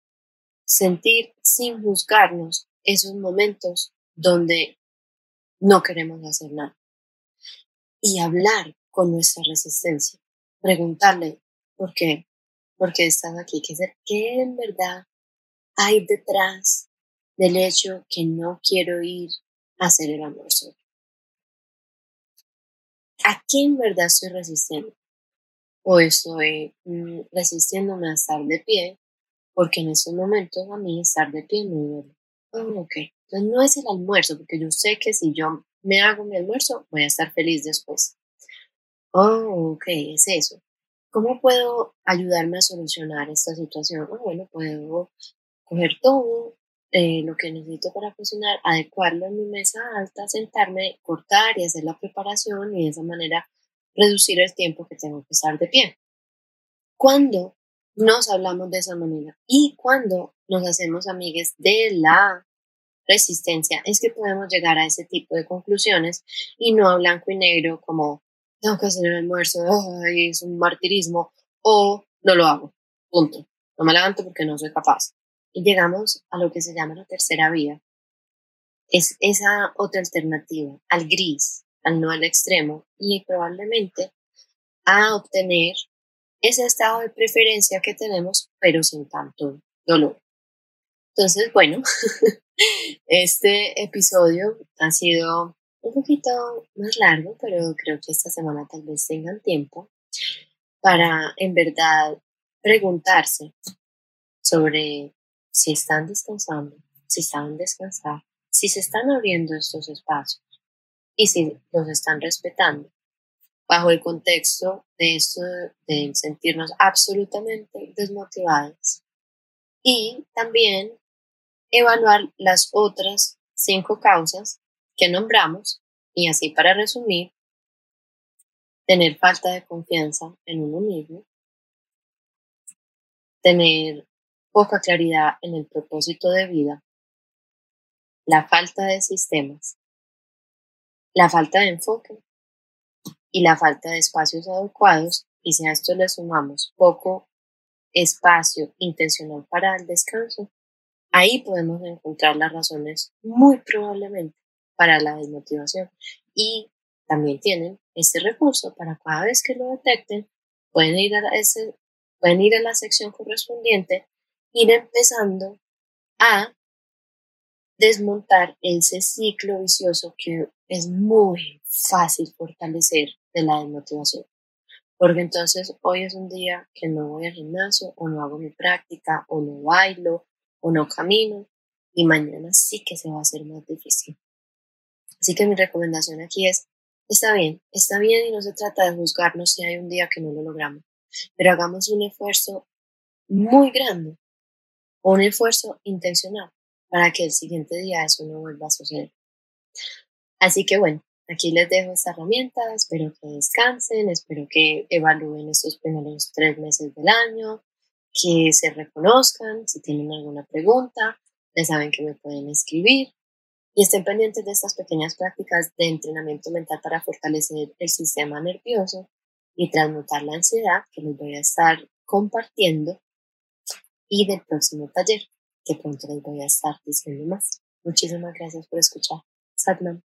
sentir sin juzgarnos esos momentos donde no queremos hacer nada. Y hablar con nuestra resistencia. Preguntarle, ¿por qué? ¿Por qué estás aquí? ¿Qué, ¿Qué en verdad hay detrás del hecho que no quiero ir a hacer el amor solo? ¿A qué en verdad estoy resistiendo? O estoy mm, resistiéndome a estar de pie, porque en esos momentos a mí estar de pie me duele. Oh, ok. Entonces no es el almuerzo, porque yo sé que si yo me hago mi almuerzo, voy a estar feliz después. Oh, ok, es eso. ¿Cómo puedo ayudarme a solucionar esta situación? Oh, bueno, puedo coger todo eh, lo que necesito para cocinar, adecuarlo en mi mesa alta, sentarme, cortar y hacer la preparación y de esa manera reducir el tiempo que tengo que estar de pie. Cuando nos hablamos de esa manera y cuando nos hacemos amigues de la resistencia es que podemos llegar a ese tipo de conclusiones y no a blanco y negro como tengo que hacer el almuerzo, es un martirismo o no lo hago, punto. No me levanto porque no soy capaz. Y llegamos a lo que se llama la tercera vía. Es esa otra alternativa, al gris, al no al extremo y probablemente a obtener ese estado de preferencia que tenemos, pero sin tanto dolor. Entonces, bueno, este episodio ha sido un poquito más largo, pero creo que esta semana tal vez tengan tiempo para en verdad preguntarse sobre si están descansando, si saben descansar, si se están abriendo estos espacios y si los están respetando. Bajo el contexto de esto de sentirnos absolutamente desmotivados y también evaluar las otras cinco causas que nombramos y así para resumir, tener falta de confianza en uno mismo, tener poca claridad en el propósito de vida, la falta de sistemas, la falta de enfoque y la falta de espacios adecuados y si a esto le sumamos poco espacio intencional para el descanso, Ahí podemos encontrar las razones muy probablemente para la desmotivación. Y también tienen este recurso para cada vez que lo detecten, pueden ir a, ese, pueden ir a la sección correspondiente, ir empezando a desmontar ese ciclo vicioso que es muy fácil fortalecer de la desmotivación. Porque entonces hoy es un día que no voy al gimnasio o no hago mi práctica o no bailo o no camino y mañana sí que se va a hacer más difícil. Así que mi recomendación aquí es, está bien, está bien y no se trata de juzgarnos si hay un día que no lo logramos, pero hagamos un esfuerzo muy grande un esfuerzo intencional para que el siguiente día eso no vuelva a suceder. Así que bueno, aquí les dejo esta herramienta, espero que descansen, espero que evalúen estos primeros tres meses del año, que se reconozcan, si tienen alguna pregunta, ya saben que me pueden escribir y estén pendientes de estas pequeñas prácticas de entrenamiento mental para fortalecer el sistema nervioso y transmutar la ansiedad que les voy a estar compartiendo y del próximo taller que pronto les voy a estar diciendo más. Muchísimas gracias por escuchar. Satnam.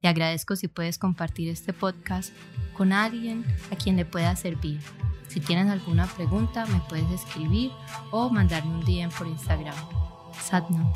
Te agradezco si puedes compartir este podcast con alguien a quien le pueda servir. Si tienes alguna pregunta, me puedes escribir o mandarme un DM por Instagram. Satnam.